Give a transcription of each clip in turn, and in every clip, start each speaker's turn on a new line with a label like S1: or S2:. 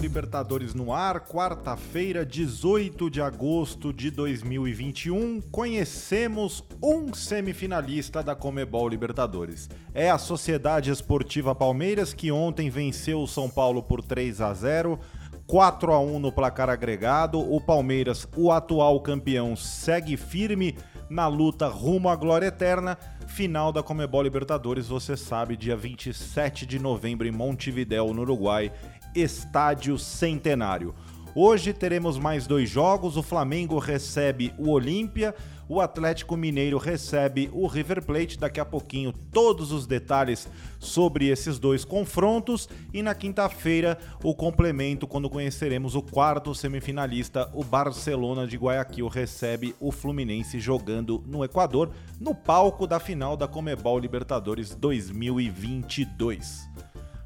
S1: Libertadores no ar, quarta-feira, 18 de agosto de 2021. Conhecemos um semifinalista da Comebol Libertadores. É a Sociedade Esportiva Palmeiras que ontem venceu o São Paulo por 3 a 0. 4 a 1 no placar agregado. O Palmeiras, o atual campeão, segue firme na luta rumo à glória eterna. Final da Comebol Libertadores, você sabe, dia 27 de novembro em Montevidéu, no Uruguai, Estádio Centenário. Hoje teremos mais dois jogos. O Flamengo recebe o Olímpia, o Atlético Mineiro recebe o River Plate. Daqui a pouquinho, todos os detalhes sobre esses dois confrontos. E na quinta-feira, o complemento, quando conheceremos o quarto semifinalista, o Barcelona de Guayaquil recebe o Fluminense jogando no Equador, no palco da final da Comebol Libertadores 2022.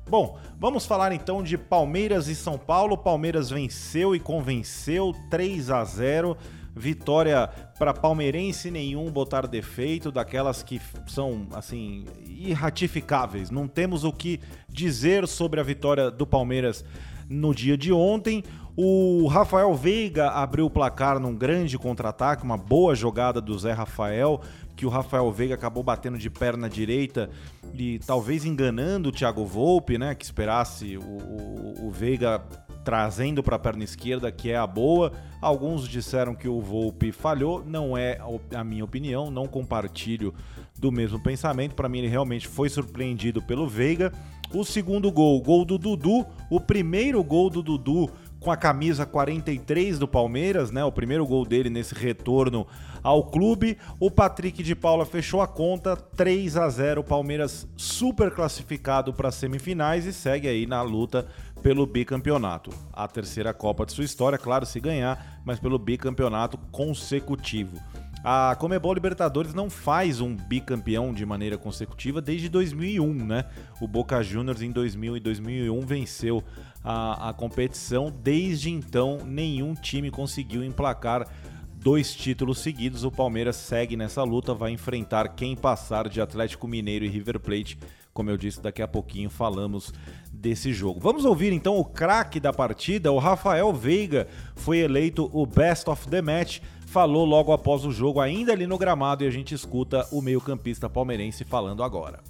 S1: Bom, vamos falar então de Palmeiras e São Paulo. Palmeiras venceu e convenceu 3 a 0. Vitória para palmeirense nenhum botar defeito, daquelas que são assim irratificáveis. Não temos o que dizer sobre a vitória do Palmeiras no dia de ontem. O Rafael Veiga abriu o placar num grande contra-ataque, uma boa jogada do Zé Rafael, que o Rafael Veiga acabou batendo de perna direita e talvez enganando o Thiago Volpe, né? Que esperasse o, o, o Veiga trazendo para a perna esquerda, que é a boa. Alguns disseram que o Volpe falhou, não é a minha opinião, não compartilho do mesmo pensamento. Para mim, ele realmente foi surpreendido pelo Veiga. O segundo gol, gol do Dudu, o primeiro gol do Dudu com a camisa 43 do Palmeiras, né? O primeiro gol dele nesse retorno ao clube. O Patrick de Paula fechou a conta 3 a 0, Palmeiras super classificado para as semifinais e segue aí na luta pelo bicampeonato. A terceira Copa de sua história, claro, se ganhar, mas pelo bicampeonato consecutivo. A Comebol Libertadores não faz um bicampeão de maneira consecutiva desde 2001, né? O Boca Juniors em 2000 e 2001 venceu a, a competição. Desde então, nenhum time conseguiu emplacar dois títulos seguidos. O Palmeiras segue nessa luta, vai enfrentar quem passar de Atlético Mineiro e River Plate. Como eu disse, daqui a pouquinho falamos desse jogo. Vamos ouvir então o craque da partida, o Rafael Veiga, foi eleito o Best of the Match falou logo após o jogo, ainda ali no gramado, e a gente escuta o meio-campista palmeirense falando agora.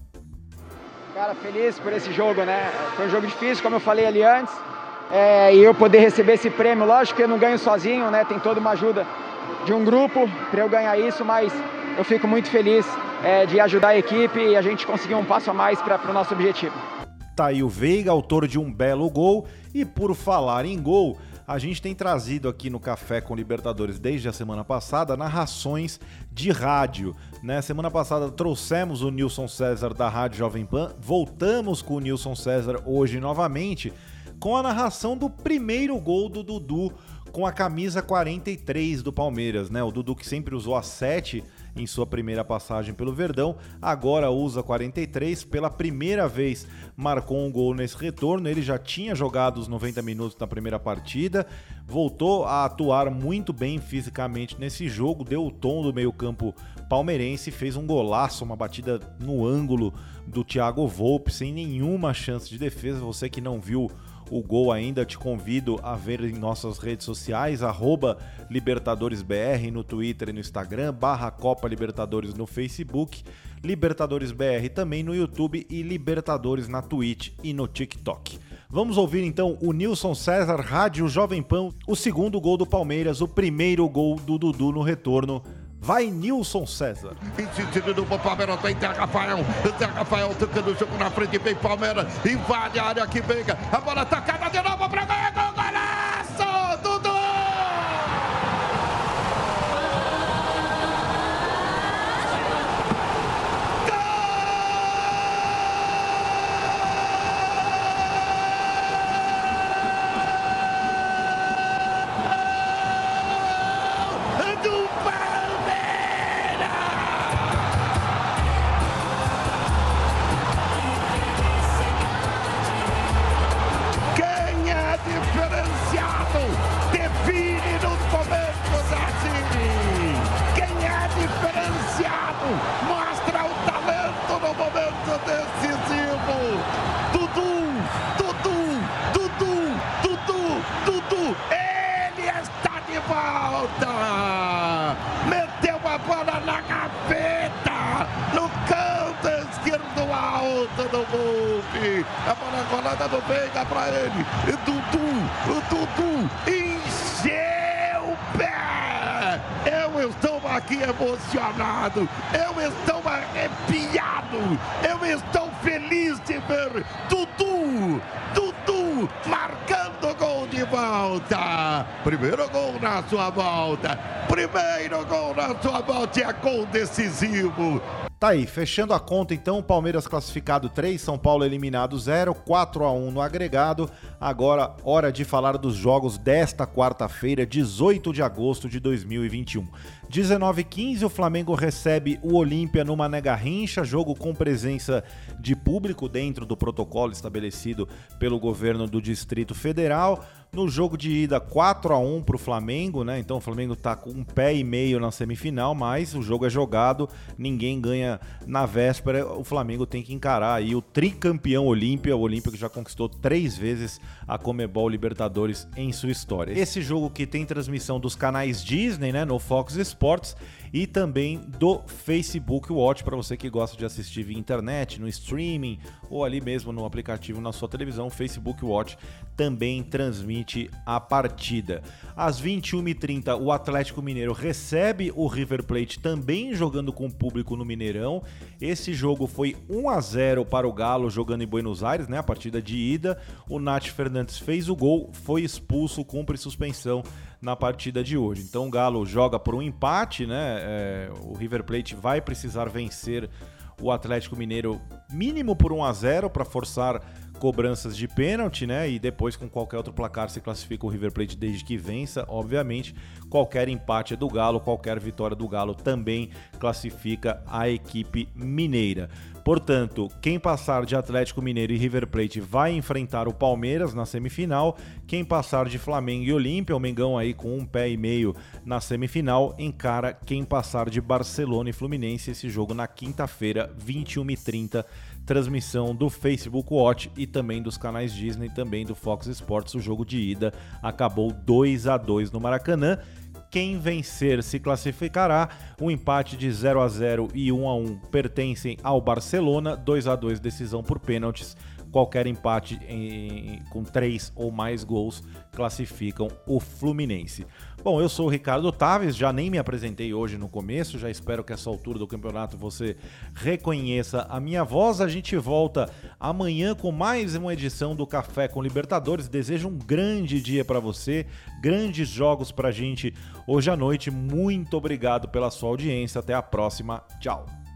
S2: Cara, feliz por esse jogo, né? Foi um jogo difícil, como eu falei ali antes. É, e eu poder receber esse prêmio, lógico que eu não ganho sozinho, né? Tem toda uma ajuda de um grupo para eu ganhar isso, mas eu fico muito feliz é, de ajudar a equipe e a gente conseguir um passo a mais para o nosso objetivo.
S1: Tá aí o Veiga, autor de um belo gol. E por falar em gol, a gente tem trazido aqui no Café com Libertadores desde a semana passada narrações de rádio. Né? Semana passada trouxemos o Nilson César da Rádio Jovem Pan, voltamos com o Nilson César hoje novamente com a narração do primeiro gol do Dudu com a camisa 43 do Palmeiras, né? O Dudu que sempre usou a 7 em sua primeira passagem pelo Verdão, agora usa 43, pela primeira vez marcou um gol nesse retorno. Ele já tinha jogado os 90 minutos na primeira partida, voltou a atuar muito bem fisicamente nesse jogo, deu o tom do meio-campo palmeirense, fez um golaço, uma batida no ângulo do Thiago Volpe, sem nenhuma chance de defesa. Você que não viu o gol ainda, te convido a ver em nossas redes sociais, LibertadoresBR no Twitter e no Instagram, barra Copa Libertadores no Facebook, Libertadores BR também no YouTube e Libertadores na Twitch e no TikTok. Vamos ouvir então o Nilson César, Rádio Jovem Pan, o segundo gol do Palmeiras, o primeiro gol do Dudu no retorno Vai Nilson César.
S3: Insistindo no Palmeiras, tem Zé Rafael. Zé Rafael tocando o jogo na frente, vem Palmeiras, invade a área que pega. A bola tocada de novo do Volpe. A bola colada do Veiga para ele. E Dudu, Dudu encheu o pé. Eu estou aqui emocionado. Eu estou arrepiado. Eu estou feliz de ver Dudu, Dudu marcando gol de volta. Primeiro gol na sua volta. Primeiro gol na sua volta é gol decisivo.
S1: Tá aí, fechando a conta então, Palmeiras classificado 3, São Paulo eliminado 0, 4 a 1 no agregado. Agora, hora de falar dos jogos desta quarta-feira, 18 de agosto de 2021. 19 15 o Flamengo recebe o Olímpia no Mané Garrincha, jogo com presença de público dentro do protocolo estabelecido pelo governo do Distrito Federal. No jogo de ida, 4 a 1 para o Flamengo, né? Então o Flamengo está com um pé e meio na semifinal, mas o jogo é jogado, ninguém ganha na véspera. O Flamengo tem que encarar aí o tricampeão Olímpia, o Olímpia que já conquistou três vezes a Comebol Libertadores em sua história. Esse jogo que tem transmissão dos canais Disney, né? No Fox Sports e também do Facebook Watch para você que gosta de assistir via internet, no streaming ou ali mesmo no aplicativo na sua televisão. O Facebook Watch também transmite a partida. Às 21h30, o Atlético Mineiro recebe o River Plate também jogando com o público no Mineirão. Esse jogo foi 1 a 0 para o Galo jogando em Buenos Aires, né? A partida de ida. O Nath Fernandes fez o gol, foi expulso, cumpre suspensão na partida de hoje. Então o Galo joga por um empate, né? É, o River Plate vai precisar vencer o Atlético Mineiro mínimo por 1 a 0 para forçar cobranças de pênalti, né? E depois com qualquer outro placar se classifica o River Plate desde que vença, obviamente. Qualquer empate é do Galo, qualquer vitória do Galo também classifica a equipe mineira. Portanto, quem passar de Atlético Mineiro e River Plate vai enfrentar o Palmeiras na semifinal. Quem passar de Flamengo e Olímpia, o Mengão aí com um pé e meio na semifinal, encara quem passar de Barcelona e Fluminense. Esse jogo na quinta-feira, 21h30 transmissão do Facebook Watch e também dos canais Disney, também do Fox Sports. O jogo de ida acabou 2 a 2 no Maracanã. Quem vencer se classificará. Um empate de 0 a 0 e 1 a 1 pertencem ao Barcelona. 2 a 2 decisão por pênaltis. Qualquer empate em, com três ou mais gols classificam o Fluminense. Bom, eu sou o Ricardo Taves, já nem me apresentei hoje no começo, já espero que essa altura do campeonato você reconheça a minha voz. A gente volta amanhã com mais uma edição do Café com Libertadores. Desejo um grande dia para você, grandes jogos para gente hoje à noite. Muito obrigado pela sua audiência. Até a próxima. Tchau.